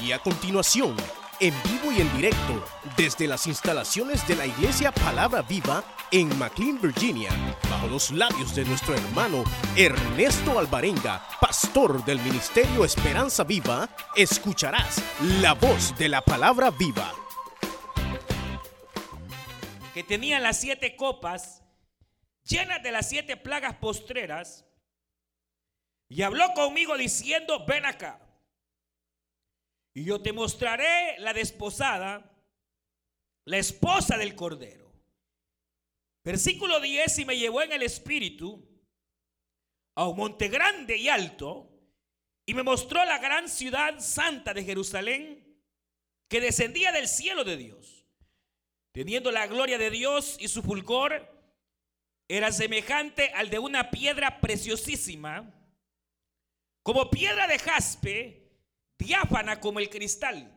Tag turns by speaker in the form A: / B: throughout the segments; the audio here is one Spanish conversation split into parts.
A: Y a continuación, en vivo y en directo, desde las instalaciones de la Iglesia Palabra Viva en McLean, Virginia, bajo los labios de nuestro hermano Ernesto Alvarenga, pastor del Ministerio Esperanza Viva, escucharás la voz de la Palabra Viva.
B: Que tenía las siete copas llenas de las siete plagas postreras, y habló conmigo diciendo, ven acá. Y yo te mostraré la desposada, la esposa del Cordero. Versículo 10, y me llevó en el espíritu a un monte grande y alto, y me mostró la gran ciudad santa de Jerusalén, que descendía del cielo de Dios, teniendo la gloria de Dios y su fulgor, era semejante al de una piedra preciosísima, como piedra de jaspe, diáfana como el cristal.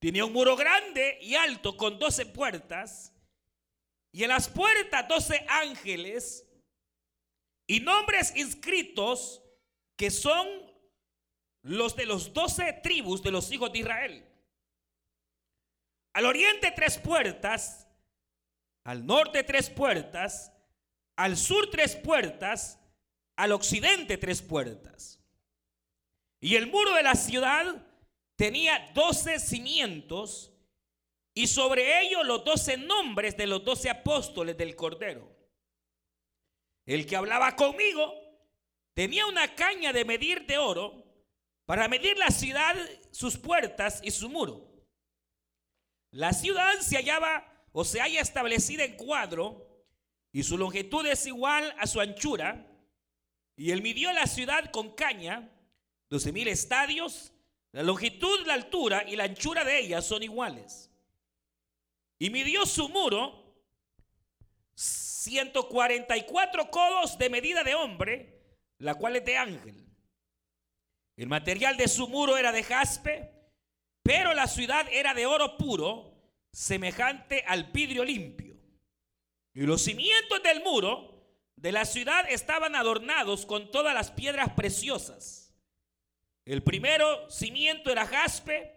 B: Tenía un muro grande y alto con doce puertas, y en las puertas doce ángeles y nombres inscritos que son los de los doce tribus de los hijos de Israel. Al oriente tres puertas, al norte tres puertas, al sur tres puertas, al occidente tres puertas. Y el muro de la ciudad tenía doce cimientos y sobre ellos los doce nombres de los doce apóstoles del Cordero. El que hablaba conmigo tenía una caña de medir de oro para medir la ciudad, sus puertas y su muro. La ciudad se hallaba o se haya establecida en cuadro y su longitud es igual a su anchura, y él midió la ciudad con caña, 12 mil estadios, la longitud, la altura y la anchura de ella son iguales. Y midió su muro 144 codos de medida de hombre, la cual es de ángel. El material de su muro era de jaspe, pero la ciudad era de oro puro, semejante al vidrio limpio. Y los cimientos del muro de la ciudad estaban adornados con todas las piedras preciosas. El primero cimiento era jaspe,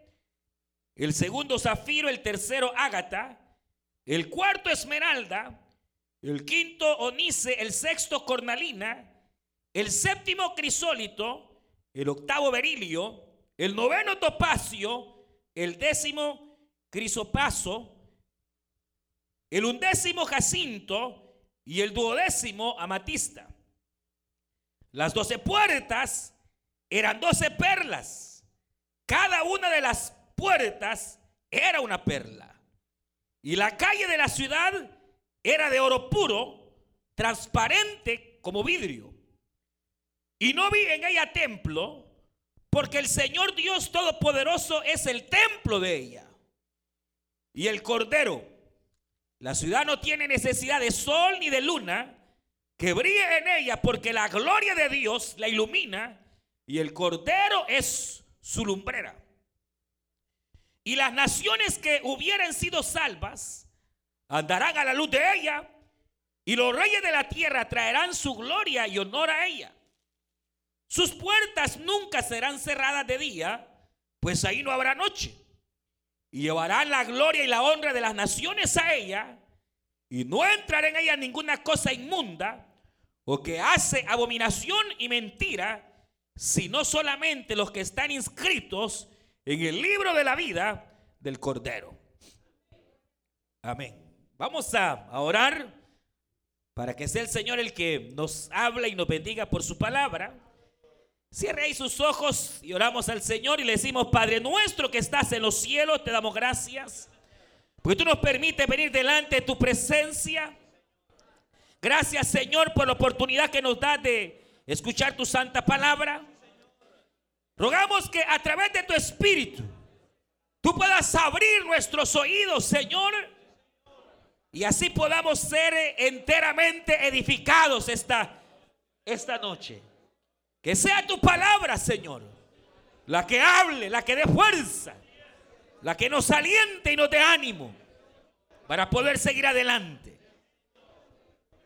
B: el segundo zafiro, el tercero ágata, el cuarto esmeralda, el quinto onice, el sexto cornalina, el séptimo crisólito, el octavo berilio, el noveno topacio, el décimo crisopaso, el undécimo jacinto. Y el duodécimo amatista. Las doce puertas eran doce perlas. Cada una de las puertas era una perla. Y la calle de la ciudad era de oro puro, transparente como vidrio. Y no vi en ella templo, porque el Señor Dios Todopoderoso es el templo de ella y el cordero. La ciudad no tiene necesidad de sol ni de luna que brille en ella porque la gloria de Dios la ilumina y el cordero es su lumbrera. Y las naciones que hubieran sido salvas andarán a la luz de ella y los reyes de la tierra traerán su gloria y honor a ella. Sus puertas nunca serán cerradas de día, pues ahí no habrá noche y llevarán la gloria y la honra de las naciones a ella, y no entrará en ella ninguna cosa inmunda o que hace abominación y mentira, sino solamente los que están inscritos en el libro de la vida del Cordero. Amén. Vamos a, orar para que sea el Señor el que nos habla y nos bendiga por su palabra. Cierre ahí sus ojos y oramos al Señor y le decimos, Padre nuestro que estás en los cielos, te damos gracias. Porque tú nos permites venir delante de tu presencia. Gracias Señor por la oportunidad que nos da de escuchar tu santa palabra. Rogamos que a través de tu espíritu tú puedas abrir nuestros oídos, Señor, y así podamos ser enteramente edificados esta, esta noche. Que sea tu palabra, Señor, la que hable, la que dé fuerza, la que nos aliente y nos dé ánimo para poder seguir adelante.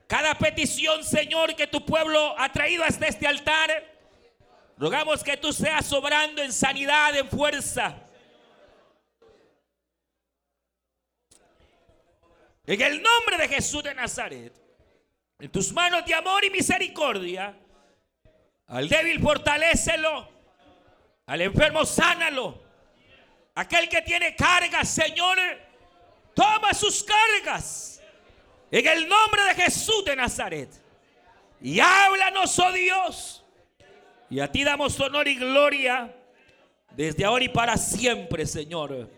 B: Cada petición, Señor, que tu pueblo ha traído hasta este altar, Rogamos que tú seas sobrando en sanidad, en fuerza. En el nombre de Jesús de Nazaret, en tus manos de amor y misericordia, al débil fortalécelo, al enfermo sánalo, aquel que tiene cargas, Señor, toma sus cargas. En el nombre de Jesús de Nazaret. Y háblanos, oh Dios. Y a ti damos honor y gloria desde ahora y para siempre, Señor.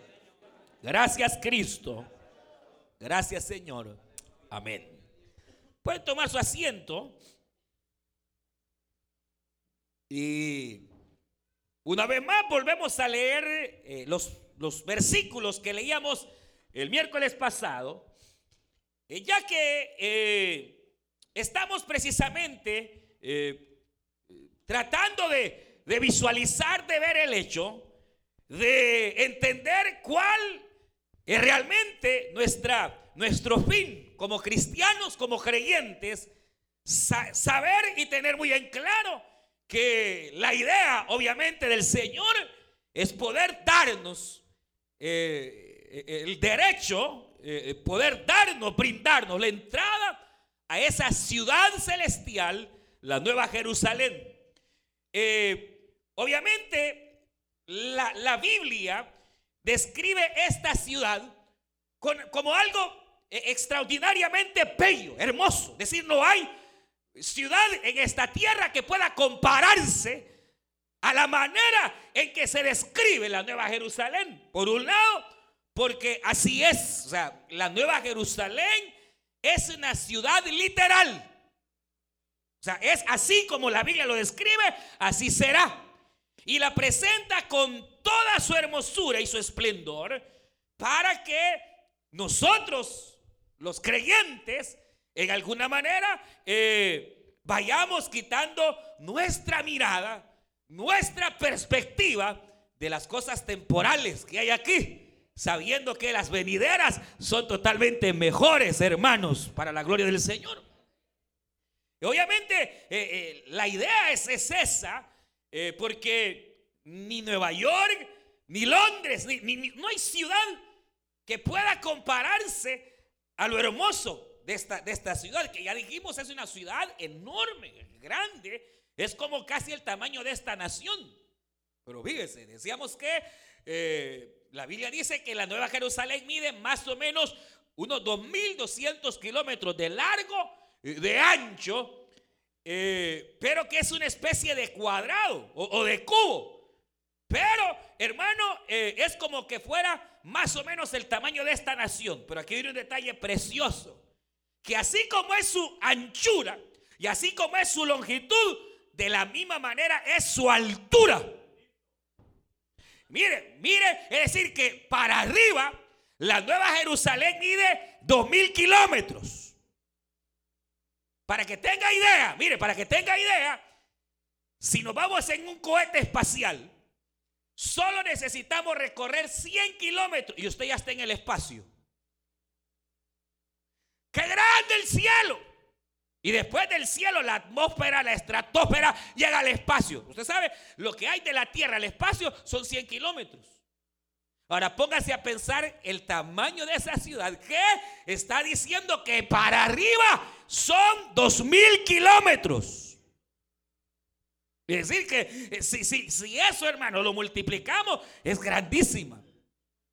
B: Gracias, Cristo. Gracias, Señor. Amén. Pueden tomar su asiento. Y una vez más volvemos a leer eh, los, los, versículos que leíamos el miércoles pasado, ya que eh, estamos precisamente tratando de, visualizar, de ver el hecho, de entender cuál es realmente nuestra, nuestro fin como cristianos, como creyentes, saber y tener muy en claro que la idea, obviamente, del Señor es poder darnos eh, eh, el derecho, eh, poder darnos, brindarnos la entrada a esa ciudad celestial, la Nueva Jerusalén. Eh, obviamente, la, Biblia describe esta ciudad como algo eh, extraordinariamente bello, hermoso. Es decir, no hay ciudad en esta tierra que pueda compararse a la manera en que se describe la Nueva Jerusalén. Por un lado, porque así es, o sea, la Nueva Jerusalén es una ciudad literal. O sea, es así como la Biblia lo describe, así será. Y la presenta con toda su hermosura y su esplendor para que nosotros, los creyentes, en alguna manera, eh, vayamos quitando nuestra mirada, nuestra perspectiva de las cosas temporales que hay aquí, sabiendo que las venideras son totalmente mejores, hermanos, para la gloria del Señor. Obviamente eh, eh, la idea es, esa, eh, porque ni Nueva York, ni Londres, ni, no hay ciudad que pueda compararse a lo hermoso de esta, de esta ciudad, que ya dijimos es una ciudad enorme, grande, es como casi el tamaño de esta nación. Pero fíjese, decíamos que la Biblia dice que la Nueva Jerusalén mide más o menos unos 2.200 kilómetros de largo de ancho, eh, pero que es una especie de cuadrado o, de cubo. Pero, hermano, eh, es como que fuera más o menos el tamaño de esta nación. Pero aquí viene un detalle precioso. Que así como es su anchura y así como es su longitud, de la misma manera es su altura. Mire, mire, es decir que para arriba la Nueva Jerusalén mide dos mil kilómetros. Para que tenga idea, mire, para que tenga idea, si nos vamos en un cohete espacial, solo necesitamos recorrer 100 kilómetros y usted ya está en el espacio. ¡Qué grande el cielo! Y después del cielo, la atmósfera, la estratosfera llega al espacio. Usted sabe, lo que hay de la Tierra al espacio son 100 kilómetros. Ahora póngase a pensar el tamaño de esa ciudad que está diciendo que para arriba son dos mil kilómetros. Es decir, que eh, si, si, si, eso, hermano, lo multiplicamos, es grandísima.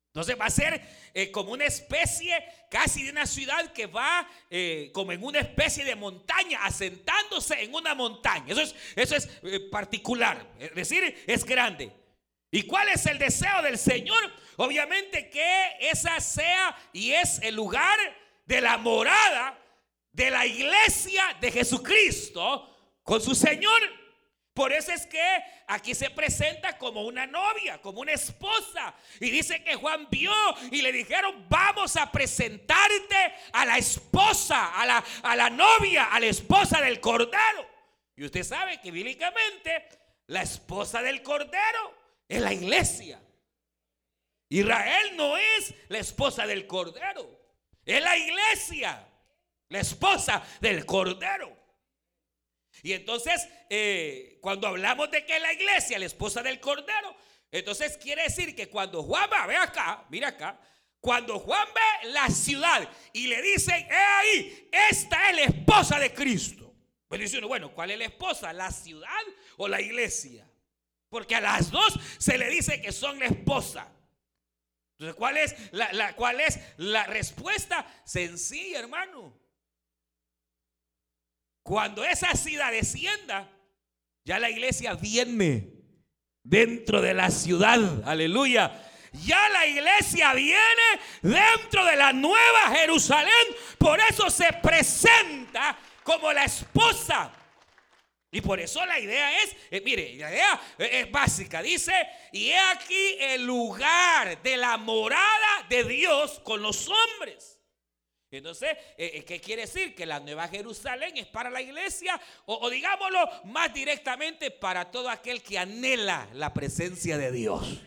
B: Entonces va a ser eh, como una especie casi de una ciudad que va eh, como en una especie de montaña, asentándose en una montaña. Eso es, eso es particular. Es decir, es grande. ¿Y cuál es el deseo del Señor? Obviamente que esa sea y es el lugar de la morada de la iglesia de Jesucristo con su Señor. Por eso es que aquí se presenta como una novia, como una esposa. Y dice que Juan vio y le dijeron, vamos a presentarte a la esposa, a la, a la novia, a la esposa del Cordero. Y usted sabe que bíblicamente la esposa del Cordero es la iglesia. Israel no es la esposa del Cordero, es la iglesia, la esposa del Cordero. Y entonces, eh, cuando hablamos de que la iglesia, la esposa del Cordero, entonces quiere decir que cuando Juan va, ve acá, mira acá, cuando Juan ve la ciudad y le dicen, he ahí, esta es la esposa de Cristo. Pues dice bueno, ¿cuál es la esposa? ¿La ciudad o la iglesia? Porque a las dos se le dice que son la esposa. Entonces, ¿cuál es la, cuál es la respuesta? Sencilla, hermano. Cuando esa ciudad descienda, ya la iglesia viene dentro de la ciudad. Aleluya. Ya la iglesia viene dentro de la nueva Jerusalén. Por eso se presenta como la esposa. Y por eso la idea es, eh, mire, la idea es básica. Dice, y he aquí el lugar de la morada de Dios con los hombres. Entonces, eh, eh, ¿qué quiere decir? Que la Nueva Jerusalén es para la iglesia o, digámoslo más directamente para todo aquel que anhela la presencia de Dios.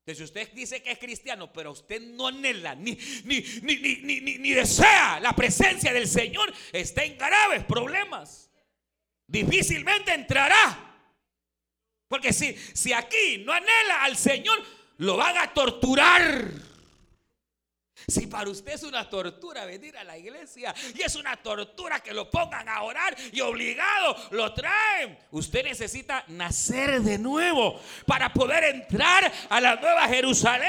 B: Entonces, si usted dice que es cristiano, pero usted no anhela ni, ni, ni, ni, desea la presencia del Señor, está en graves problemas. Difícilmente entrará. Porque si, si aquí no anhela al Señor, lo van a torturar. Si para usted es una tortura venir a la iglesia y es una tortura que lo pongan a orar y obligado lo traen, usted necesita nacer de nuevo para poder entrar a la nueva Jerusalén.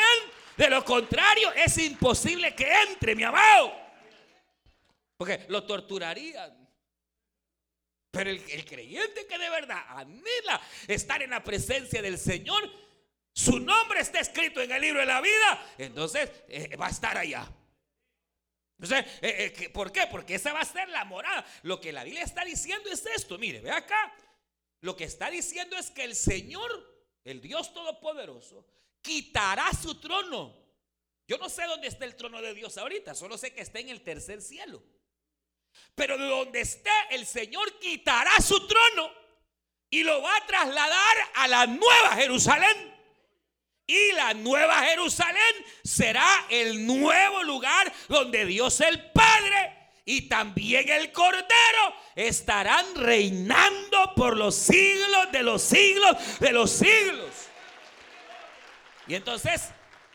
B: De lo contrario, es imposible que entre, mi amado. Porque lo torturarían. Pero el, creyente que de verdad anhela estar en la presencia del Señor, su nombre está escrito en el libro de la vida, entonces eh, va a estar allá. Entonces, eh, eh, ¿por qué? Porque esa va a ser la morada. Lo que la Biblia está diciendo es esto. Mire, ve acá. Lo que está diciendo es que el Señor, el Dios Todopoderoso, quitará su trono. Yo no sé dónde está el trono de Dios ahorita, solo sé que está en el tercer cielo. Pero de donde esté, el Señor quitará su trono y lo va a trasladar a la nueva Jerusalén. Y la nueva Jerusalén será el nuevo lugar donde Dios el Padre y también el Cordero estarán reinando por los siglos de los siglos de los siglos. Y entonces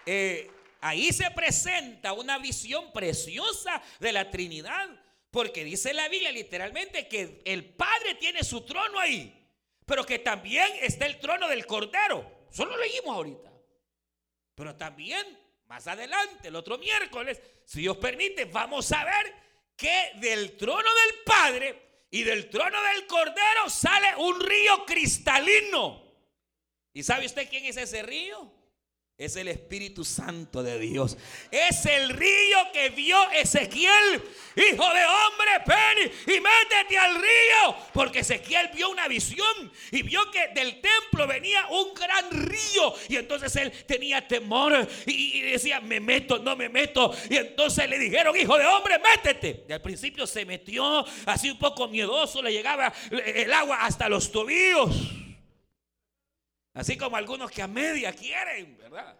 B: eh, ahí se presenta una visión preciosa de la Trinidad. Porque dice la Biblia literalmente que el Padre tiene su trono ahí, pero que también está el trono del Cordero. Solo leímos ahorita. Pero también más adelante, el otro miércoles, si Dios permite, vamos a ver que del trono del Padre y del trono del Cordero sale un río cristalino. ¿Y sabe usted quién es ese río? Es el Espíritu Santo de Dios. Es el río que vio Ezequiel. Hijo de hombre, ven y métete al río. Porque Ezequiel vio una visión y vio que del templo venía un gran río. Y entonces él tenía temor y, decía, me meto, no me meto. Y entonces le dijeron, hijo de hombre, métete. Y al principio se metió así un poco miedoso. Le llegaba el agua hasta los tobillos. Así como algunos que a media quieren, ¿verdad?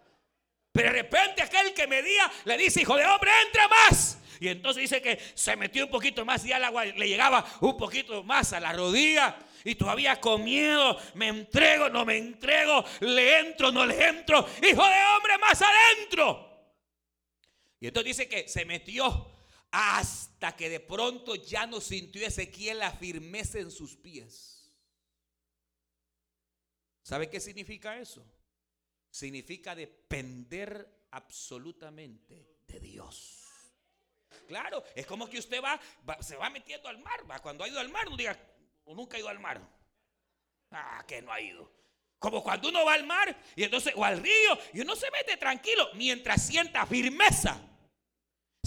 B: Pero de repente aquel que medía le dice, hijo de hombre, entra más. Y entonces dice que se metió un poquito más y el agua le llegaba un poquito más a la rodilla. Y todavía con miedo, me entrego, no me entrego, le entro, no le entro. Hijo de hombre, más adentro. Y entonces dice que se metió hasta que de pronto ya no sintió Ezequiel la firmeza en sus pies. ¿Sabe qué significa eso? Significa depender absolutamente de Dios. Claro, es como que usted va, se va metiendo al mar. Va. Cuando ha ido al mar, no diga, nunca ha ido al mar. Ah, que no ha ido. Como cuando uno va al mar y entonces, o al río, y uno se mete tranquilo mientras sienta firmeza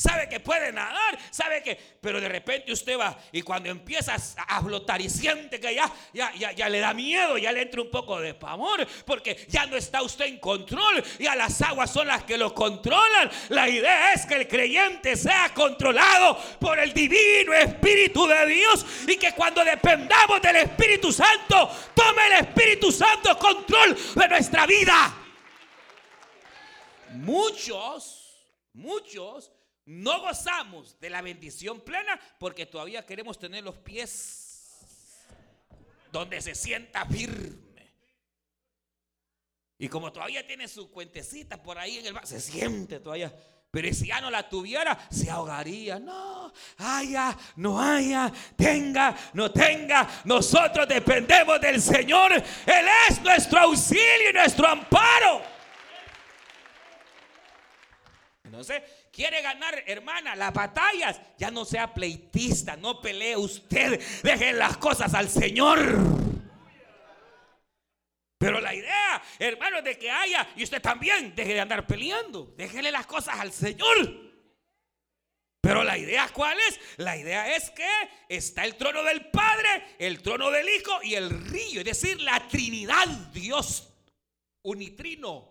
B: sabe que puede nadar, sabe que, pero de repente usted va y cuando empiezas a flotar y siente que ya, ya, ya, ya le da miedo, ya le entra un poco de pavor, porque ya no está usted en control, y a las aguas son las que lo controlan. La idea es que el creyente sea controlado por el divino Espíritu de Dios y que cuando dependamos del Espíritu Santo, tome el Espíritu Santo control de nuestra vida. Muchos, muchos no gozamos de la bendición plena porque todavía queremos tener los pies donde se sienta firme. Y como todavía tiene su cuentecita por ahí en el se siente todavía. Pero si ya no la tuviera, se ahogaría. No, haya, no haya, tenga, no tenga. Nosotros dependemos del Señor. Él es nuestro auxilio y nuestro amparo. Entonces, quiere ganar, hermana, las batallas. Ya no sea pleitista, no pelee usted. Dejen las cosas al Señor. Pero la idea, hermano, de que haya, y usted también, deje de andar peleando. Déjele las cosas al Señor. Pero la idea, ¿cuál es? La idea es que está el trono del Padre, el trono del Hijo y el río, es decir, la Trinidad, Dios unitrino,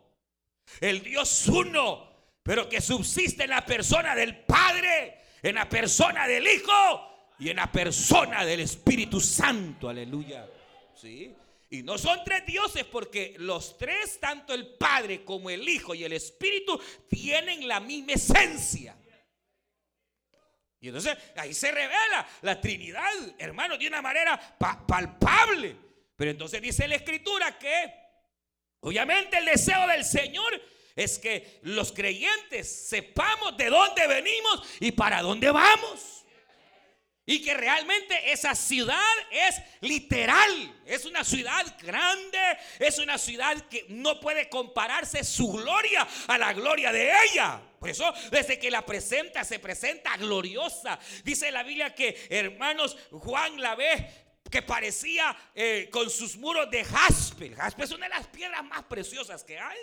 B: el Dios uno, pero que subsiste en la persona del Padre, en la persona del Hijo y en la persona del Espíritu Santo, aleluya. ¿Sí? Y no son tres dioses porque los tres, tanto el Padre como el Hijo y el Espíritu, tienen la misma esencia. Y entonces ahí se revela la Trinidad, hermano, de una manera palpable. Pero entonces dice la Escritura que, obviamente, el deseo del Señor es que los creyentes sepamos de dónde venimos y para dónde vamos. Y que realmente esa ciudad es literal. Es una ciudad grande. Es una ciudad que no puede compararse su gloria a la gloria de ella. Por eso, desde que la presenta, se presenta gloriosa. Dice la Biblia que, hermanos, Juan la ve que parecía eh, con sus muros de jaspe. jaspe es una de las piedras más preciosas que hay.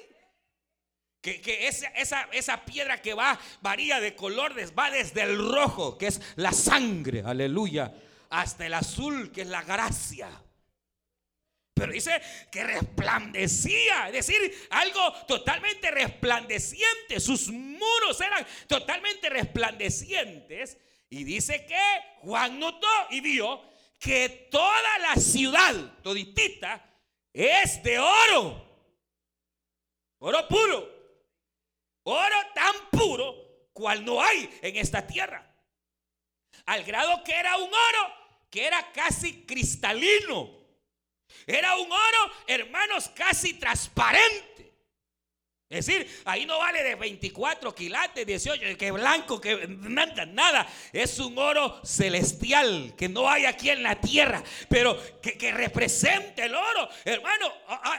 B: Que, esa, esa, piedra que va, varía de color, va desde el rojo, que es la sangre, aleluya, hasta el azul, que es la gracia. Pero dice que resplandecía, es decir, algo totalmente resplandeciente. Sus muros eran totalmente resplandecientes. Y dice que Juan notó y vio que toda la ciudad, toditita, es de oro. Oro puro. Oro tan puro cual no hay en esta tierra. Al grado que era un oro que era casi cristalino. Era un oro, hermanos, casi transparente. Es decir, ahí no vale de 24 quilates, 18, que blanco, que nada, nada. Es un oro celestial que no hay aquí en la tierra, pero que, que representa el oro. Hermano,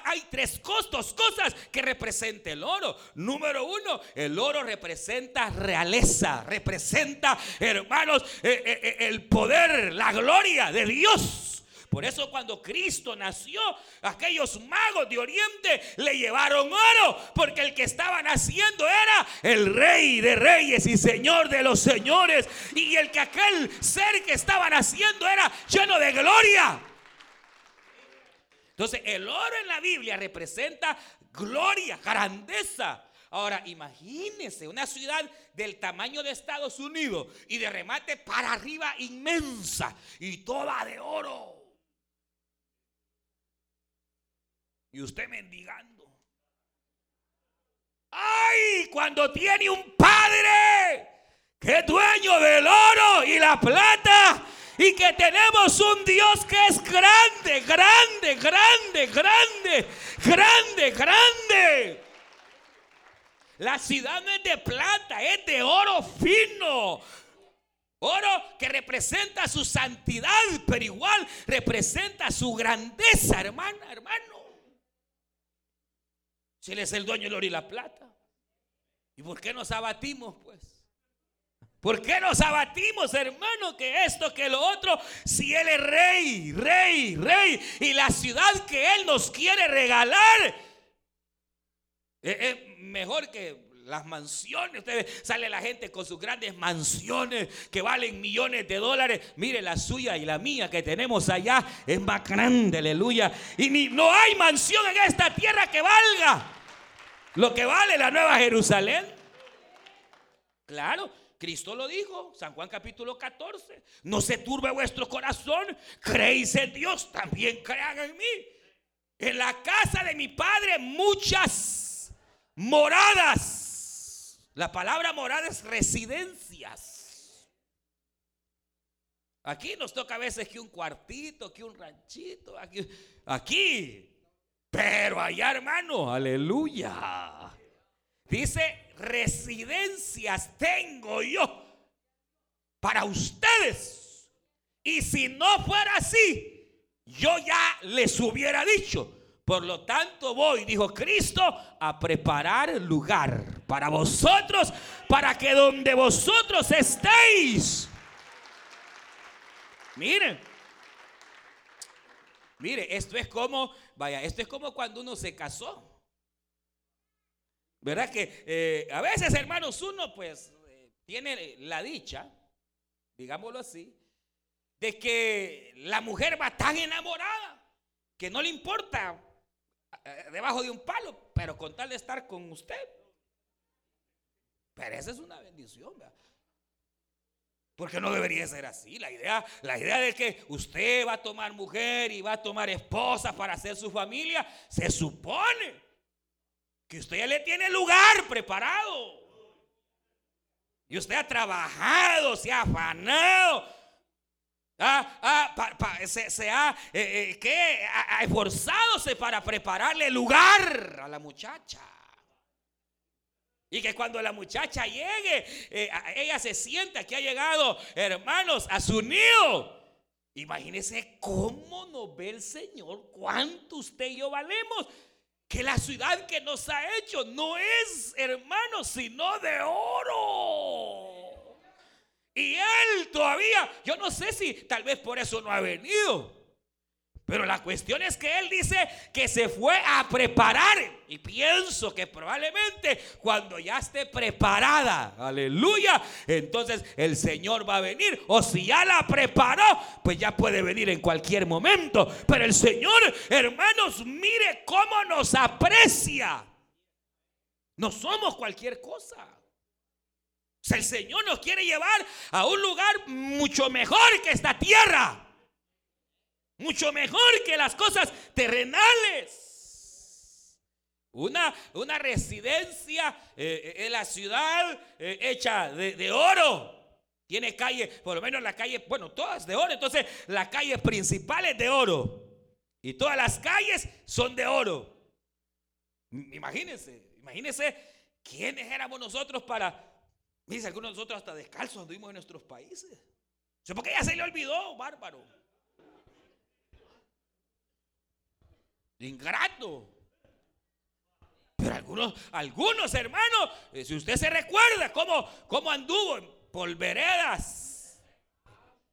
B: hay tres costos, cosas que representa el oro. Número uno, el oro representa realeza, representa, hermanos, eh, eh, eh, el poder, la gloria de Dios. Por eso cuando Cristo nació, aquellos magos de Oriente le llevaron oro, porque el que estaba naciendo era el rey de reyes y señor de los señores. Y el que aquel ser que estaba naciendo era lleno de gloria. Entonces el oro en la Biblia representa gloria, grandeza. Ahora, imagínense una ciudad del tamaño de Estados Unidos y de remate para arriba inmensa y toda de oro. Y usted mendigando. ¡Ay! Cuando tiene un padre que es dueño del oro y la plata y que tenemos un Dios que es grande, grande, grande, grande, grande, grande. La ciudad no es de plata, es de oro fino. Oro que representa su santidad, pero igual representa su grandeza, hermana, hermano. Si Él es el dueño del oro y la plata. ¿Y por qué nos abatimos, pues? ¿Por qué nos abatimos, hermano? Que esto, que lo otro, si Él es rey, rey, rey, y la ciudad que Él nos quiere regalar, es mejor que las mansiones. Ustedes sale la gente con sus grandes mansiones que valen millones de dólares. Mire la suya y la mía que tenemos allá es más grande, aleluya. Y ni, no hay mansión en esta tierra que valga lo que vale la nueva Jerusalén. Claro, Cristo lo dijo, San Juan capítulo 14. No se turbe vuestro corazón, creéis en Dios, también crean en mí. En la casa de mi padre muchas moradas. La palabra morada es residencias. Aquí nos toca a veces que un cuartito, que un ranchito, aquí, aquí. Pero allá, hermano, aleluya. Dice, residencias tengo yo para ustedes. Y si no fuera así, yo ya les hubiera dicho. Por lo tanto voy, dijo Cristo, a preparar lugar para vosotros, para que donde vosotros estéis. Miren, mire, esto es como, vaya, esto es como cuando uno se casó. ¿Verdad que eh, a veces, hermanos, uno pues tiene la dicha, digámoslo así, de que la mujer va tan enamorada que no le importa eh, debajo de un palo, pero con tal de estar con usted. Pero esa es una bendición, Porque no debería ser así. La idea, la idea de que usted va a tomar mujer y va a tomar esposa para hacer su familia, se supone que usted ya le tiene lugar preparado. Y usted ha trabajado, se ha afanado. se, ha, eh, eh, ha, esforzado para prepararle lugar a la muchacha. Y que cuando la muchacha llegue, eh, ella se sienta que ha llegado, hermanos, a su nido. Imagínese cómo nos ve el Señor, cuánto usted y yo valemos que la ciudad que nos ha hecho no es, hermano, sino de oro. Y él todavía, yo no sé si tal vez por eso no ha venido. Pero la cuestión es que él dice que se fue a preparar. Y pienso que probablemente cuando ya esté preparada, aleluya, entonces el Señor va a venir. O si ya la preparó, pues ya puede venir en cualquier momento. Pero el Señor, hermanos, mire cómo nos aprecia. No somos cualquier cosa. O sea, el Señor nos quiere llevar a un lugar mucho mejor que esta tierra. Mucho mejor que las cosas terrenales. Una, una residencia eh, en la ciudad eh, hecha de, oro. Tiene calle, por lo menos la calle, bueno, todas de oro. Entonces, la calle principal es de oro. Y todas las calles son de oro. Imagínense, imagínense quiénes éramos nosotros para. Miren, algunos de nosotros hasta descalzos anduvimos en nuestros países. ¿Por ya se le olvidó, bárbaro? Ingrato. Pero algunos, algunos hermanos, eh, si usted se recuerda cómo, cómo anduvo en polveredas,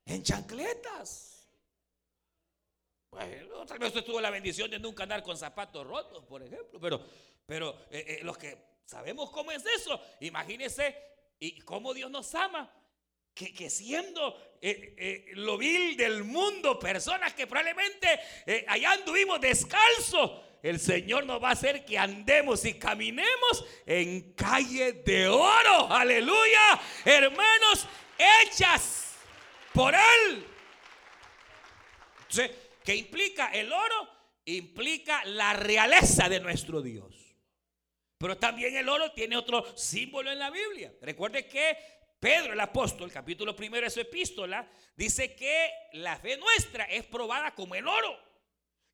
B: en chancletas. Bueno, tal vez usted tuvo la bendición de nunca andar con zapatos rotos, por ejemplo, pero, pero eh, eh, los que sabemos cómo es eso, imagínese y cómo Dios nos ama que, siendo eh, eh, lo vil del mundo, personas que probablemente eh, allá anduvimos descalzo, el Señor nos va a hacer que andemos y caminemos en calle de oro. Aleluya. Hermanos, hechas por Él. ¿Qué implica el oro? Implica la realeza de nuestro Dios. Pero también el oro tiene otro símbolo en la Biblia. Recuerde que Pedro el apóstol, capítulo primero de su epístola, dice que la fe nuestra es probada como el oro.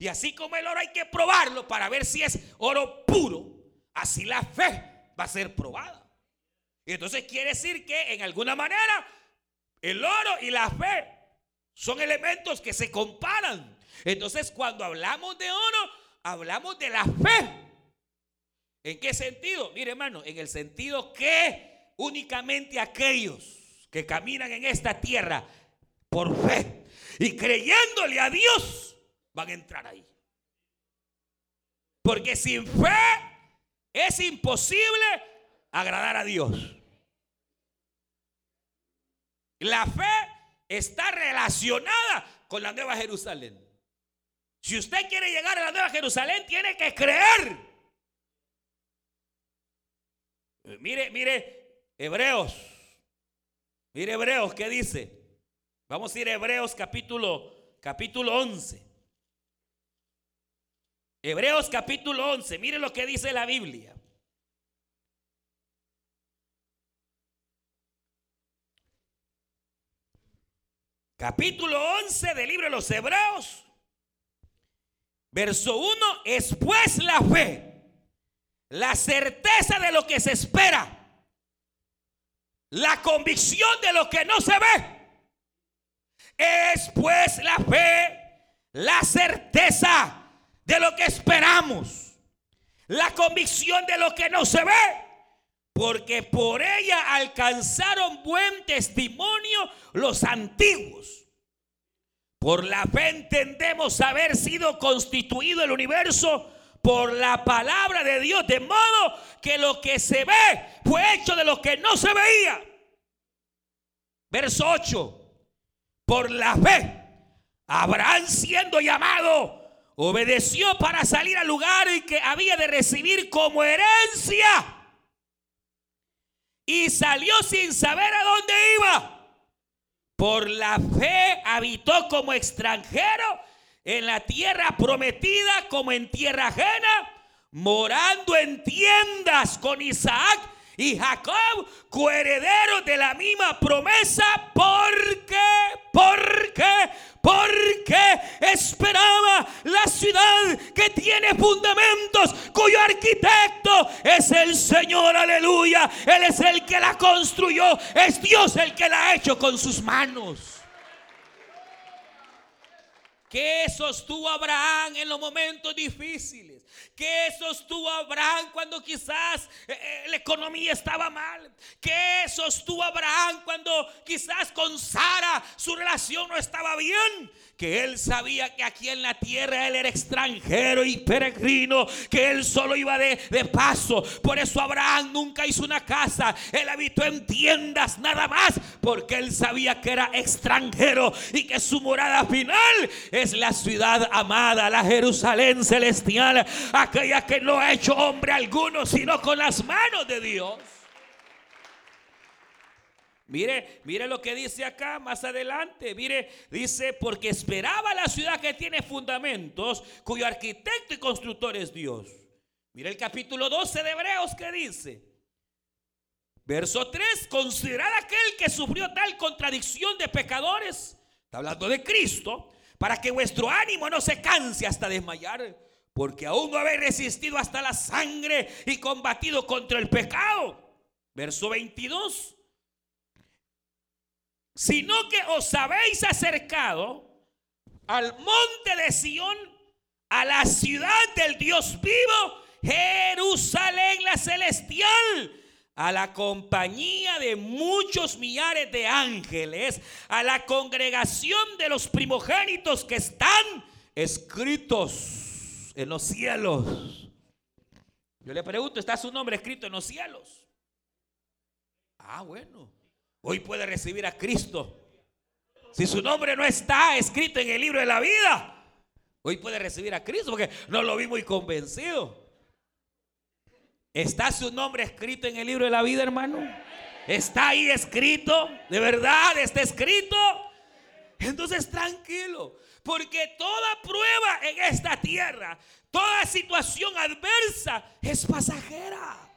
B: Y así como el oro hay que probarlo para ver si es oro puro, así la fe va a ser probada. Y entonces quiere decir que en alguna manera el oro y la fe son elementos que se comparan. Entonces cuando hablamos de oro, hablamos de la fe. ¿En qué sentido? Mire hermano, en el sentido que únicamente aquellos que caminan en esta tierra por fe y creyéndole a Dios van a entrar ahí. Porque sin fe es imposible agradar a Dios. La fe está relacionada con la Nueva Jerusalén. Si usted quiere llegar a la Nueva Jerusalén, tiene que creer. Mire, mire, Hebreos. Mire Hebreos, ¿qué dice? Vamos a ir a Hebreos capítulo, capítulo 11. Hebreos capítulo 11. Mire lo que dice la Biblia. capítulo 11 del libro de los Hebreos, verso 1, es pues la fe, la certeza de lo que se espera, la convicción de lo que no se ve. Es pues la fe, la certeza de lo que esperamos, la convicción de lo que no se ve porque por ella alcanzaron buen testimonio los antiguos. Por la fe entendemos haber sido constituido el universo por la palabra de Dios, de modo que lo que se ve fue hecho de lo que no se veía. Verso 8. Por la fe, Abraham siendo llamado, obedeció para salir al lugar que había de recibir como herencia y salió sin saber a dónde iba. Por la fe habitó como extranjero en la tierra prometida como en tierra ajena, morando en tiendas con Isaac y Jacob, coherederos de la misma promesa, porque, porque, porque esperaba la ciudad que tiene fundamentos, cuyo arquitecto es el Señor, aleluya. Él es el que la construyó, es Dios el que la ha hecho con sus manos. ¿Qué sostuvo Abraham en los momentos difíciles? ¿Qué sostuvo Abraham cuando quizás eh, eh, la economía estaba mal? ¿Qué sostuvo Abraham cuando quizás con Sara su relación no estaba bien? Que él sabía que aquí en la tierra él era extranjero y peregrino, que él solo iba de, de, paso. Por eso Abraham nunca hizo una casa, él habitó en tiendas nada más, porque él sabía que era extranjero y que su morada final es la ciudad amada, la Jerusalén celestial, aquella que no ha hecho hombre alguno, sino con las manos de Dios. Mire, mire lo que dice acá más adelante. Mire, dice, porque esperaba la ciudad que tiene fundamentos, cuyo arquitecto y constructor es Dios. Mire el capítulo 12 de Hebreos que dice. Verso 3, considerad aquel que sufrió tal contradicción de pecadores, está hablando de Cristo, para que vuestro ánimo no se canse hasta desmayar, porque aún no habéis resistido hasta la sangre y combatido contra el pecado. Verso 22 sino que os habéis acercado al monte de Sión, a la ciudad del Dios vivo, Jerusalén la celestial, a la compañía de muchos millares de ángeles, a la congregación de los primogénitos que están escritos en los cielos. Yo le pregunto, ¿está su nombre escrito en los cielos? Ah, bueno. Hoy puede recibir a Cristo. Si su nombre no está escrito en el libro de la vida, hoy puede recibir a Cristo porque no lo vi muy convencido. ¿Está su nombre escrito en el libro de la vida, hermano? ¿Está ahí escrito? ¿De verdad está escrito? Entonces tranquilo, porque toda prueba en esta tierra, toda situación adversa es pasajera.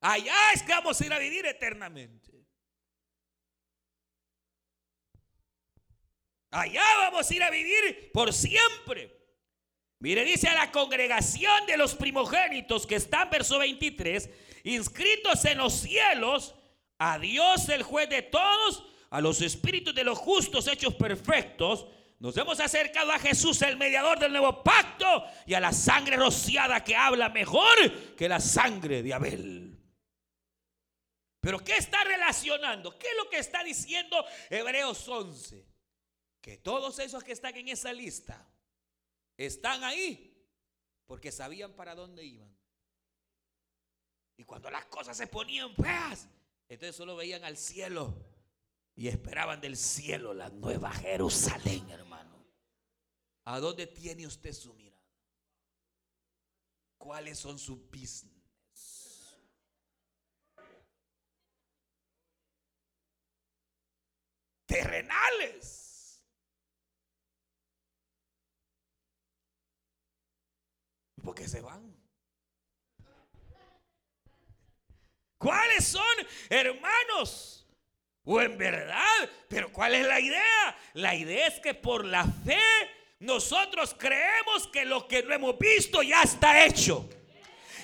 B: Allá es que vamos a ir a vivir eternamente. Allá vamos a ir a vivir por siempre. Mire, dice a la congregación de los primogénitos que están, verso 23, inscritos en los cielos, a Dios el juez de todos, a los espíritus de los justos hechos perfectos, nos hemos acercado a Jesús, el mediador del nuevo pacto, y a la sangre rociada que habla mejor que la sangre de Abel. Pero ¿qué está relacionando? ¿Qué es lo que está diciendo Hebreos 11? Que todos esos que están en esa lista están ahí porque sabían para dónde iban. Y cuando las cosas se ponían feas, entonces solo veían al cielo y esperaban del cielo la nueva Jerusalén, hermano. ¿A dónde tiene usted su mirada? ¿Cuáles son sus business? Terrenales. Porque se van. ¿Cuáles son, hermanos? o en verdad. Pero ¿cuál es la idea? La idea es que por la fe nosotros creemos que lo que no hemos visto ya está hecho.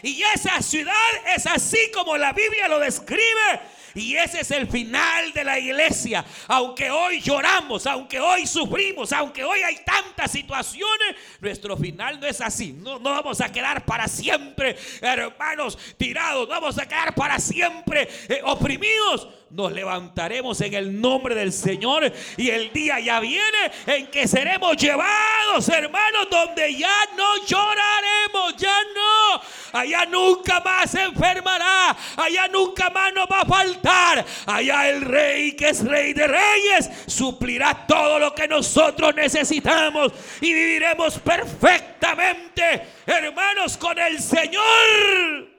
B: Y esa ciudad es así como la Biblia lo describe y ese es el final de la iglesia. Aunque hoy lloramos, aunque hoy sufrimos, aunque hoy hay tantas situaciones, nuestro final no es así. No, no vamos a quedar para siempre, hermanos, tirados. No vamos a quedar para siempre eh, oprimidos nos levantaremos en el nombre del Señor y el día ya viene en que seremos llevados, hermanos, donde ya no lloraremos, ya no. Allá nunca más se enfermará, allá nunca más nos va a faltar. Allá el rey que es rey de reyes suplirá todo lo que nosotros necesitamos y viviremos perfectamente, hermanos, con el Señor.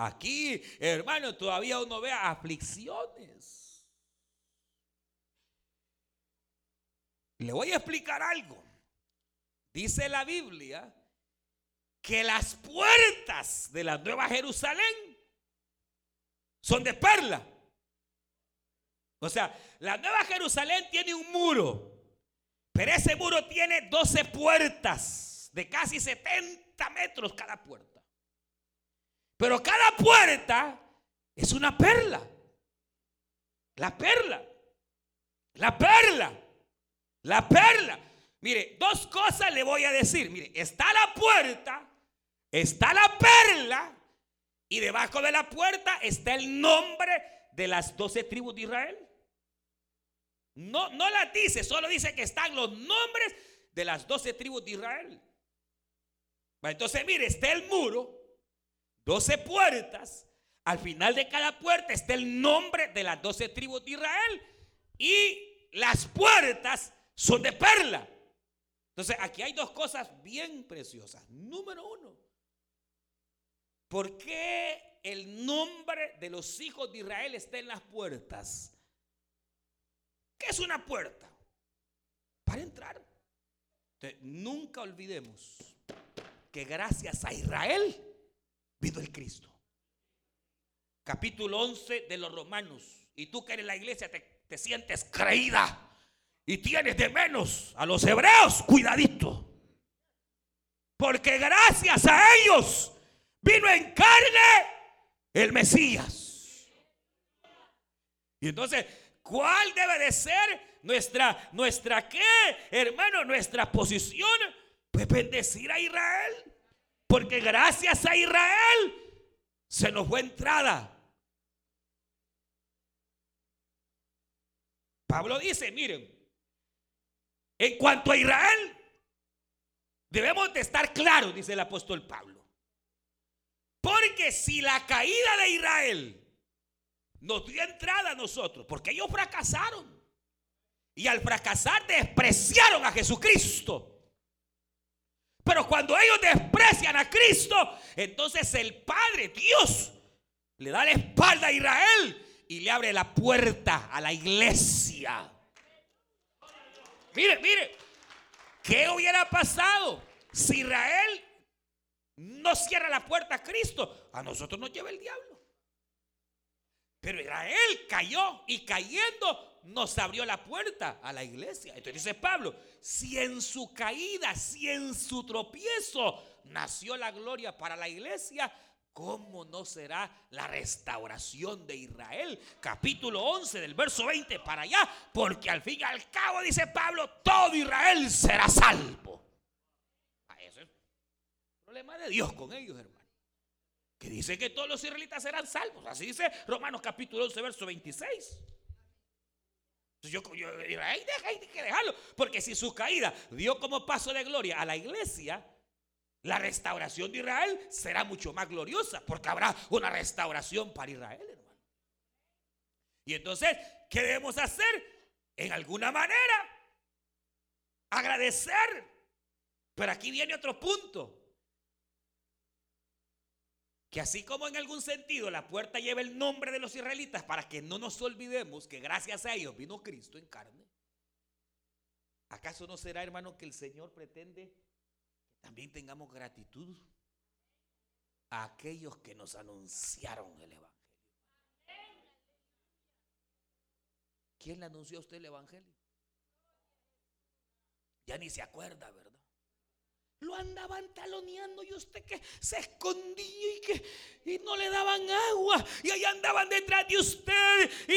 B: Aquí, hermano, todavía uno ve aflicciones. Le voy a explicar algo. Dice la Biblia que las puertas de la Nueva Jerusalén son de perla. O sea, la Nueva Jerusalén tiene un muro, pero ese muro tiene 12 puertas de casi 70 metros cada puerta. Pero cada puerta es una perla. La perla. La perla. La perla. Mire, dos cosas le voy a decir. Mire, está la puerta, está la perla y debajo de la puerta está el nombre de las doce tribus de Israel. No, no la dice, solo dice que están los nombres de las doce tribus de Israel. Entonces, mire, está el muro, 12 puertas. Al final de cada puerta está el nombre de las 12 tribus de Israel. Y las puertas son de perla. Entonces aquí hay dos cosas bien preciosas. Número uno, ¿por qué el nombre de los hijos de Israel está en las puertas? ¿Qué es una puerta? Para entrar. nunca olvidemos que gracias a Israel vino el Cristo. Capítulo 11 de los Romanos. Y tú que eres la iglesia te, te sientes creída y tienes de menos a los hebreos, cuidadito. Porque gracias a ellos vino en carne el Mesías. Y entonces, ¿cuál debe de ser nuestra, nuestra qué, hermano? Nuestra posición, pues bendecir a Israel. Porque gracias a Israel se nos fue entrada. Pablo dice, miren, en cuanto a Israel, debemos de estar claros, dice el apóstol Pablo. Porque si la caída de Israel nos dio entrada a nosotros, porque ellos fracasaron. Y al fracasar despreciaron a Jesucristo. Pero cuando ellos desprecian a Cristo, entonces el Padre, Dios, le da la espalda a Israel y le abre la puerta a la iglesia. Mire, mire, ¿qué hubiera pasado si Israel no cierra la puerta a Cristo? A nosotros nos lleva el diablo. Pero Israel cayó y cayendo nos abrió la puerta a la iglesia. Entonces dice Pablo, si en su caída, si en su tropiezo nació la gloria para la iglesia, ¿cómo no será la restauración de Israel? Capítulo 11 del verso 20 para allá, porque al fin y al cabo, dice Pablo, todo Israel será salvo. Ah, eso es problema de Dios con ellos, hermano. Que dice que todos los israelitas serán salvos. Así dice Romanos capítulo 11, verso 26. Yo, yo, hay que dejarlo. Porque si su caída dio como paso de gloria a la iglesia, la restauración de Israel será mucho más gloriosa. Porque habrá una restauración para Israel, hermano. Y entonces, ¿qué debemos hacer? En alguna manera, agradecer. Pero aquí viene otro punto. Que así como en algún sentido la puerta lleva el nombre de los israelitas para que no nos olvidemos que gracias a ellos vino Cristo en carne. ¿Acaso no será, hermano, que el Señor pretende que también tengamos gratitud a aquellos que nos anunciaron el Evangelio? ¿quién le anunció a usted el Evangelio? Ya ni se acuerda, ¿verdad? Lo andaban taloneando y usted que se escondía y que y no le daban agua y ahí andaban detrás de usted. Y,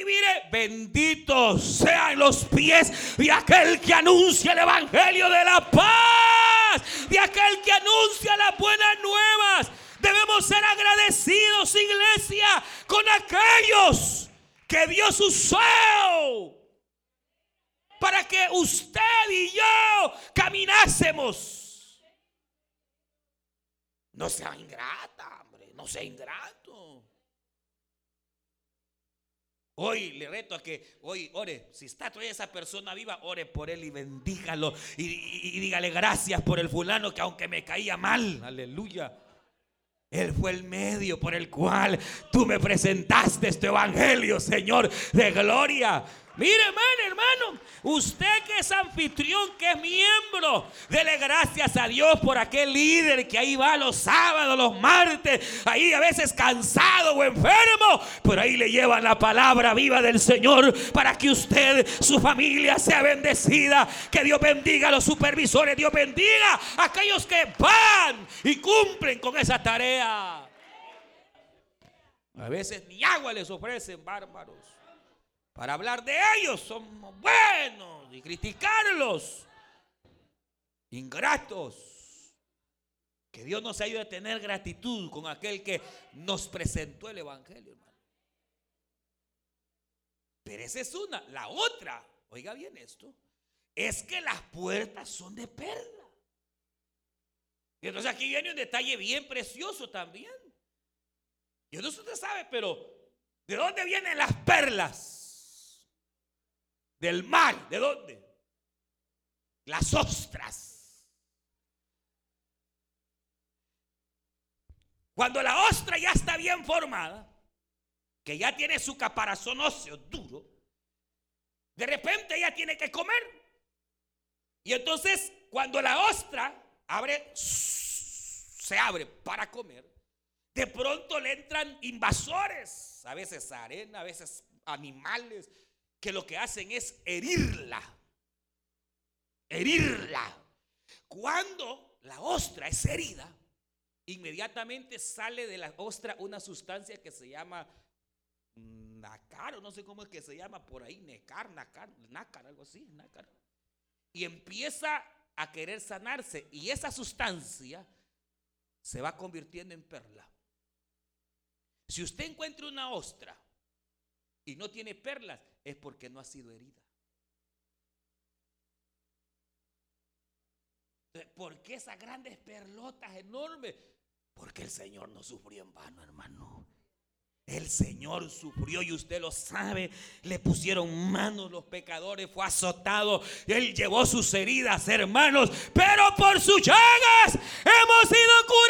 B: y, mire, benditos sean los pies de aquel que anuncia el Evangelio de la paz, de aquel que anuncia las buenas nuevas. Debemos ser agradecidos, iglesia, con aquellos que Dios usó para que usted y yo caminásemos. No sea ingrata, hombre, no sea ingrato. Hoy le reto a que, hoy ore, si está todavía esa persona viva, ore por él y bendígalo y, y dígale gracias por el fulano que aunque me caía mal, aleluya. Él fue el medio por el cual tú me presentaste este evangelio, Señor, de gloria. Mire, hermano, hermano, usted que es anfitrión, que es miembro, dele gracias a Dios por aquel líder que ahí va los sábados, los martes, ahí a veces cansado o enfermo, pero ahí le llevan la palabra viva del Señor para que usted, su familia sea bendecida. Que Dios bendiga a los supervisores, Dios bendiga a aquellos que van y cumplen con esa tarea. A veces ni agua les ofrecen, bárbaros. Para hablar de ellos somos buenos y criticarlos. Ingratos. Que Dios nos ayude a tener gratitud con aquel que nos presentó el Evangelio, hermano. Pero esa es una. La otra, oiga bien esto, es que las puertas son de perla. Y entonces aquí viene un detalle bien precioso también. Yo no sé si usted sabe, pero ¿de dónde vienen las perlas? Del mar. ¿De dónde? Las ostras. Cuando la ostra ya está bien formada, que ya tiene su caparazón óseo duro, de repente ella tiene que comer. Y entonces, cuando la ostra abre, se abre para comer, de pronto le entran invasores, a veces arena, a veces animales, que lo que hacen es herirla. Herirla. Cuando la ostra es herida, inmediatamente sale de la ostra una sustancia que se llama nácar, o no sé cómo es que se llama por ahí, necar, nácar, nácar, algo así, nácar. Y empieza a querer sanarse y esa sustancia se va convirtiendo en perla. Si usted encuentra una ostra y no tiene perlas, es porque no ha sido herida. ¿Por qué esas grandes perlotas enormes? Porque el Señor no sufrió en vano, hermano. El Señor sufrió y usted lo sabe. Le pusieron manos los pecadores, fue azotado. Él llevó sus heridas, hermanos. Pero por sus llagas hemos sido curados.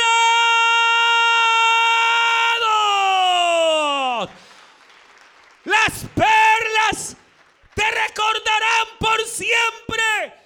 B: Las perlas te recordarán por siempre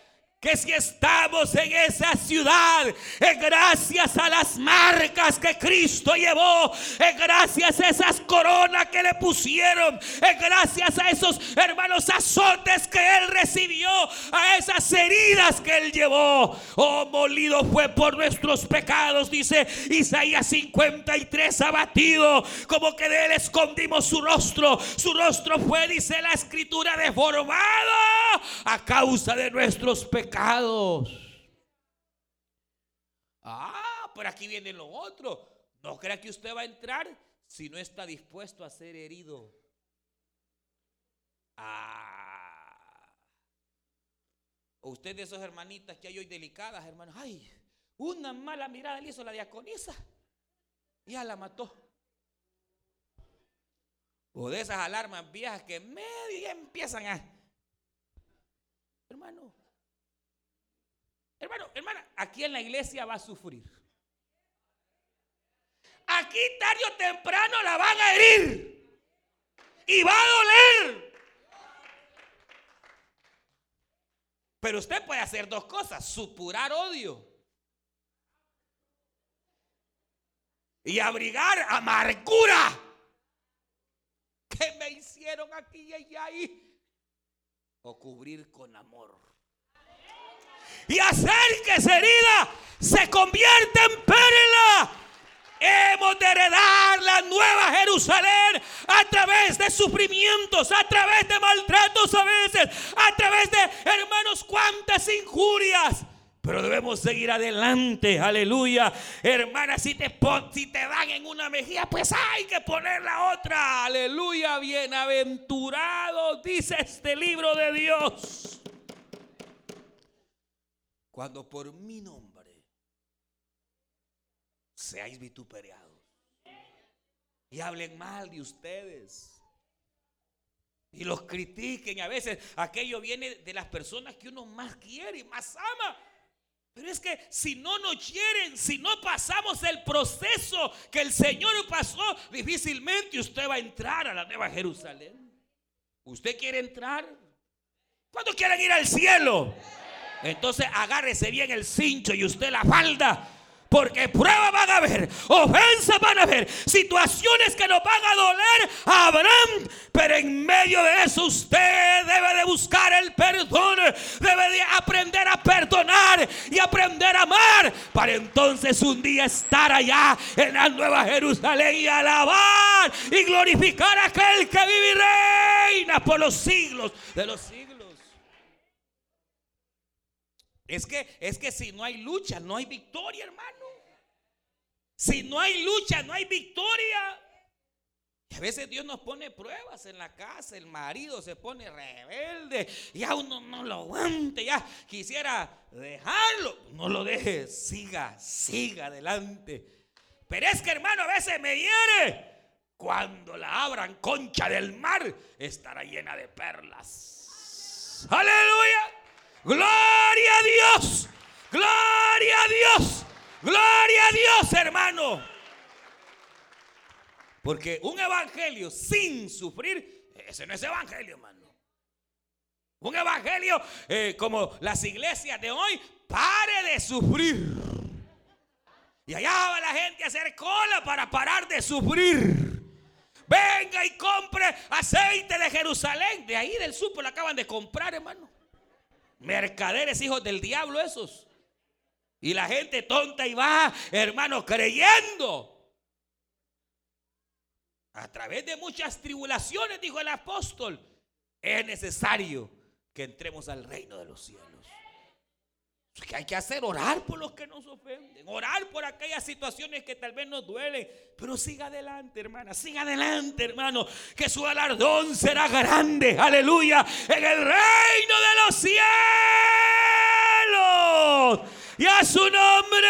B: que si estamos en esa ciudad, es gracias a las marcas que Cristo llevó, es gracias a esas coronas que le pusieron, es gracias a esos hermanos azotes que Él recibió, a esas heridas que Él llevó. Oh, molido fue por nuestros pecados, dice Isaías 53, abatido, como que de Él escondimos su rostro, su rostro fue, dice la escritura, deformado a causa de nuestros pecados. Ah, por aquí viene lo otro. No crea que usted va a entrar si no está dispuesto a ser herido. Ah. usted de esas hermanitas que hay hoy delicadas, hermanos. Ay, una mala mirada le hizo la diaconisa. Ya la mató. O de esas alarmas viejas que medio empiezan a... Hermano, Hermano, hermana, aquí en la iglesia va a sufrir. Aquí tarde o temprano la van a herir. Y va a doler. Pero usted puede hacer dos cosas. Supurar odio. Y abrigar amargura. ¿Qué me hicieron aquí y ahí? O cubrir con amor. Y hacer que esa herida se convierta en perla. Hemos de heredar la nueva Jerusalén a través de sufrimientos, a través de maltratos a veces, a través de, hermanos, cuantas injurias. Pero debemos seguir adelante, aleluya. Hermana, si te, si te dan en una mejilla, pues hay que poner la otra. Aleluya, bienaventurado, dice este libro de Dios. Cuando por mi nombre seáis vituperados y hablen mal de ustedes y los critiquen. A veces aquello viene de las personas que uno más quiere y más ama. Pero es que si no nos quieren, si no pasamos el proceso que el Señor pasó, difícilmente usted va a entrar a la Nueva Jerusalén. ¿Usted quiere entrar? ¿Cuándo quieren ir al cielo? Entonces agárrese bien el cincho y usted la falda porque pruebas van a haber, ofensas van a haber, situaciones que nos van a doler, habrán. Pero en medio de eso usted debe de buscar el perdón, debe de aprender a perdonar y aprender a amar. Para entonces un día estar allá en la Nueva Jerusalén y alabar y glorificar a aquel que vive y reina por los siglos de los siglos. Es que, es que si no hay lucha, no hay victoria, hermano. Si no hay lucha, no hay victoria. Y a veces Dios nos pone pruebas en la casa, el marido se pone rebelde, ya uno no lo aguante, ya quisiera dejarlo, no lo deje, siga, siga adelante. Pero es que hermano, a veces me hiere. Cuando la abran concha del mar, estará llena de perlas. Aleluya. Gloria a Dios. Gloria a Dios. Gloria a Dios, hermano. Porque un evangelio sin sufrir, ese no es evangelio, hermano. Un evangelio eh, como las iglesias de hoy, pare de sufrir. Y allá va la gente a hacer cola para parar de sufrir. Venga y compre aceite de Jerusalén. De ahí del súper lo acaban de comprar, hermano. Mercaderes, hijos del diablo esos. Y la gente tonta y va, hermano, creyendo. A través de muchas tribulaciones, dijo el apóstol, es necesario que entremos al reino de los cielos. ¿Qué hay que hacer? Orar por los que nos ofenden. Orar por aquellas situaciones que tal vez nos duelen. Pero siga adelante, hermana. Siga adelante, hermano. Que su galardón será grande. Aleluya. En el reino de los cielos y a su nombre.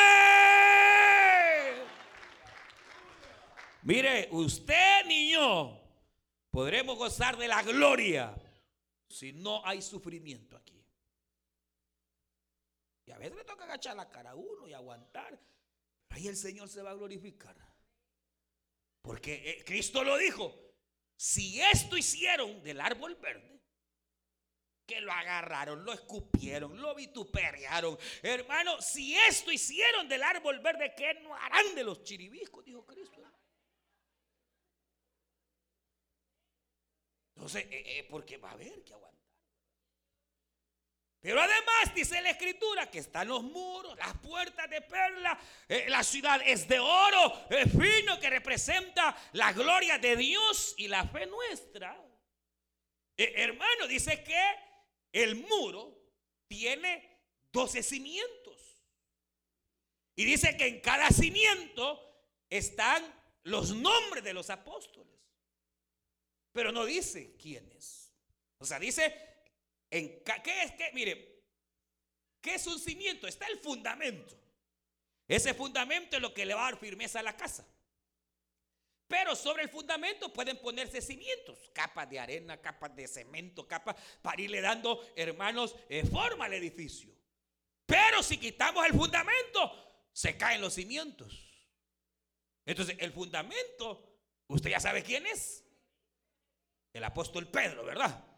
B: Mire, usted ni yo podremos gozar de la gloria si no hay sufrimiento aquí. A veces le toca agachar la cara a uno y aguantar. ahí el Señor se va a glorificar. Porque eh, Cristo lo dijo. Si esto hicieron del árbol verde, que lo agarraron, lo escupieron, lo vituperaron. Hermano, si esto hicieron del árbol verde, ¿qué no harán de los chiribiscos? Dijo Cristo. Entonces, eh, eh, porque va a haber que aguantar. Pero además dice la escritura que están los muros, las puertas de perla, eh, la ciudad es de oro fino que representa la gloria de Dios y la fe nuestra. hermano, dice que el muro tiene 12 cimientos. Y dice que en cada cimiento están los nombres de los apóstoles. Pero no dice quiénes. O sea, dice, ¿qué es que? Mire, ¿qué es un cimiento? Está el fundamento. Ese fundamento es lo que le va a dar firmeza a la casa. Pero sobre el fundamento pueden ponerse cimientos, capas de arena, capas de cemento, capas para irle dando, hermanos, eh, forma al edificio. Pero si quitamos el fundamento, se caen los cimientos. Entonces, el fundamento, usted ya sabe quién es. El apóstol Pedro, ¿verdad?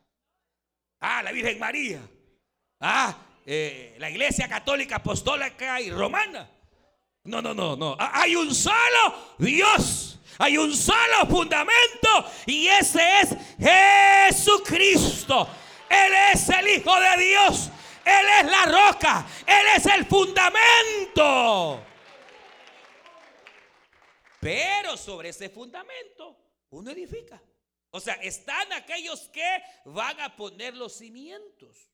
B: Ah, la Virgen María. Ah, eh, la Iglesia Católica Apostólica y Romana. No, no, no, no. Ah, hay un solo Dios hay un solo fundamento y ese es Jesucristo. Él es el Hijo de Dios. Él es la roca. Él es el fundamento. Pero sobre ese fundamento uno edifica. O sea, están aquellos que van a poner los cimientos.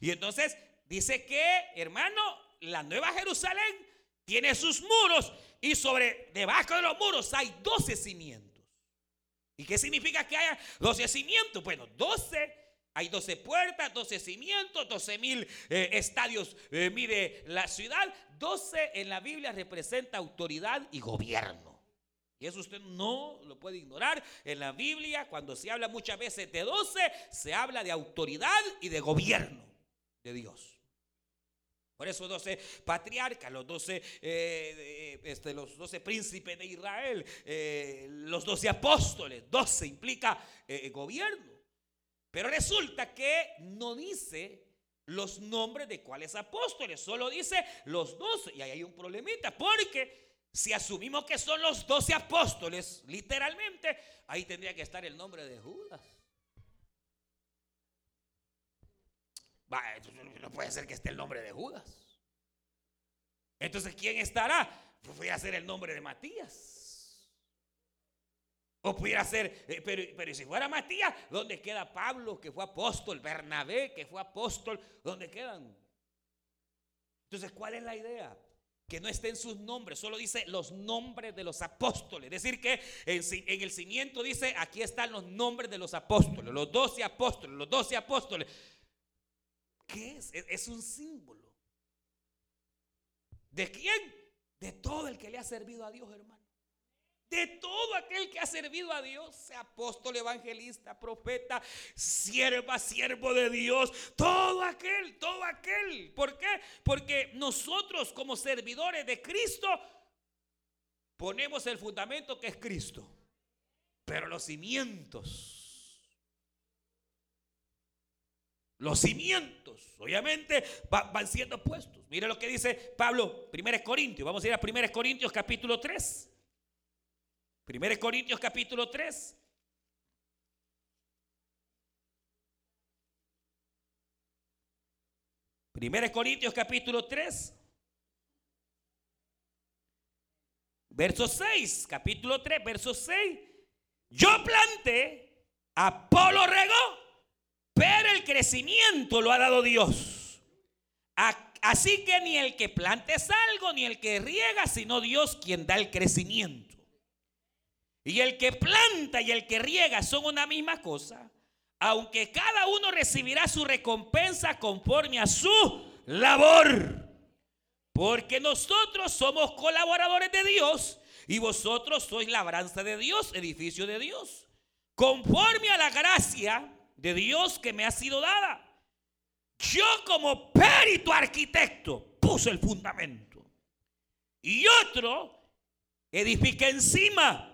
B: Y entonces dice que, hermano, la nueva Jerusalén tiene sus muros y sobre debajo de los muros hay 12 cimientos. ¿Y qué significa que haya 12 cimientos? Bueno, 12 hay 12 puertas, 12 cimientos, 12 mil eh, estadios eh, mide la ciudad. 12 en la Biblia representa autoridad y gobierno. Y eso usted no lo puede ignorar. En la Biblia, cuando se habla muchas veces de 12, se habla de autoridad y de gobierno de Dios. Por eso 12 patriarcas, los 12, eh, este, los 12 príncipes de Israel, eh, los 12 apóstoles, 12 implica eh, gobierno. Pero resulta que no dice los nombres de cuáles apóstoles, solo dice los 12. Y ahí hay un problemita, porque si asumimos que son los 12 apóstoles, literalmente, ahí tendría que estar el nombre de Judas. no puede ser que esté el nombre de Judas. Entonces, ¿quién estará? Pues voy a ser el nombre de Matías. O pudiera ser, eh, pero, pero si fuera Matías, ¿dónde queda Pablo, que fue apóstol? Bernabé, que fue apóstol, ¿dónde quedan? Entonces, ¿cuál es la idea? Que no estén sus nombres, solo dice los nombres de los apóstoles. Es decir, que en, en el cimiento dice, aquí están los nombres de los apóstoles, los doce apóstoles, los doce apóstoles. ¿Qué es? Es un símbolo. ¿De quién? De todo el que le ha servido a Dios, hermano. De todo aquel que ha servido a Dios, apóstol, evangelista, profeta, sierva, siervo de Dios, todo aquel, todo aquel. ¿Por qué? Porque nosotros como servidores de Cristo ponemos el fundamento que es Cristo, pero los cimientos Los cimientos, obviamente, van siendo puestos. Mire lo que dice Pablo, 1 Corintios. Vamos a ir a 1 Corintios capítulo 3. 1 Corintios capítulo 3. Primera Corintios capítulo 3. Verso 6, capítulo 3, verso 6. Yo planté, Apolo regó, pero el crecimiento lo ha dado Dios. Así que ni el que plante es algo, ni el que riega, sino Dios quien da el crecimiento. Y el que planta y el que riega son una misma cosa, aunque cada uno recibirá su recompensa conforme a su labor. Porque nosotros somos colaboradores de Dios y vosotros sois labranza de Dios, edificio de Dios. Conforme a la gracia de Dios que me ha sido dada. Yo como perito arquitecto puse el fundamento. Y otro edifica encima.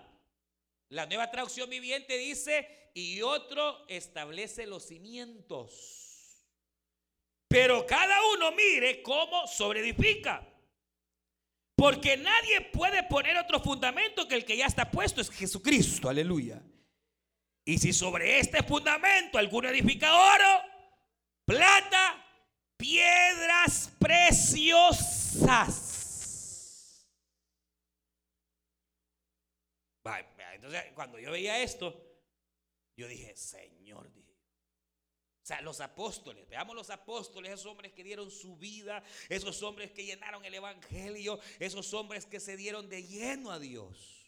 B: La nueva traducción viviente dice, y otro establece los cimientos. Pero cada uno mire cómo sobreedifica. Porque nadie puede poner otro fundamento que el que ya está puesto es Jesucristo. Aleluya. Y si sobre este fundamento alguno edifica oro, plata, piedras preciosas. Entonces, cuando yo veía esto, yo dije, Señor. O sea, los apóstoles, veamos los apóstoles, esos hombres que dieron su vida, esos hombres que llenaron el Evangelio, esos hombres que se dieron de lleno a Dios.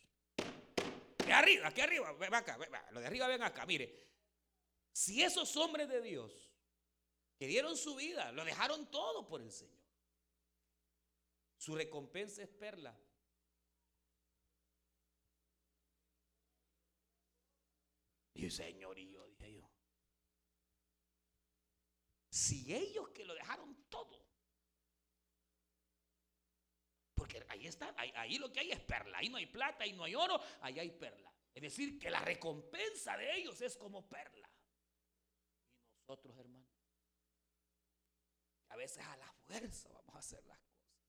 B: Aquí arriba, aquí arriba, ven acá, lo de arriba ven acá, mire. Si esos hombres de Dios que dieron su vida, lo dejaron todo por el Señor, su recompensa es perla. Y Señor, y yo dije yo, si ellos que lo dejaron todo, porque ahí está, ahí, lo que hay es perla. Ahí no hay plata, ahí no hay oro, ahí hay perla. Es decir, que la recompensa de ellos es como perla. Y nosotros, hermanos, a veces a la fuerza vamos a hacer las cosas.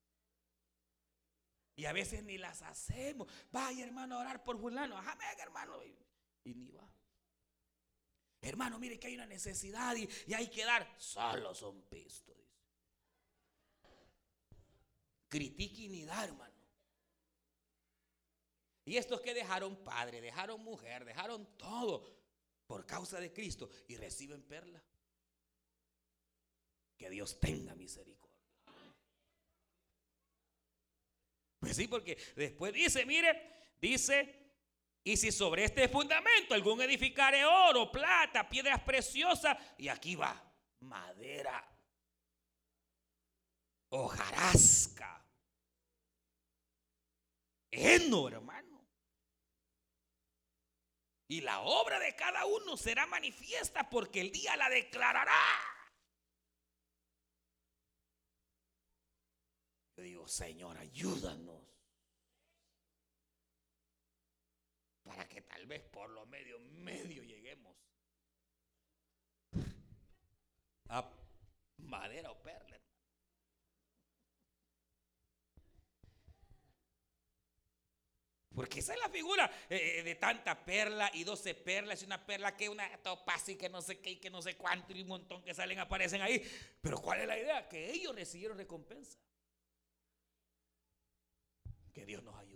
B: Y a veces ni las hacemos. Vaya, hermano, a orar por fulano. Amén, hermano. Y ni va. Hermano, mire que hay una necesidad y, hay que dar. Solo son pistos. Critiquen y dar, hermano. Y estos que dejaron padre, dejaron mujer, dejaron todo por causa de Cristo y reciben perla. Que Dios tenga misericordia. Pues sí, porque después dice, mire, dice, y si sobre este fundamento algún edificare oro, plata, piedras preciosas, y aquí va, madera, hojarasca, heno, hermano. Y la obra de cada uno será manifiesta porque el día la declarará. Yo digo, Señor, ayúdanos. Para que tal vez por lo medio, medio lleguemos a madera o perla. Porque esa es la figura eh, de tanta perla y doce perlas y una perla que una topaz y que no sé qué y que no sé cuánto y un montón que salen aparecen ahí. Pero ¿cuál es la idea? Que ellos recibieron recompensa. Que Dios nos ayude.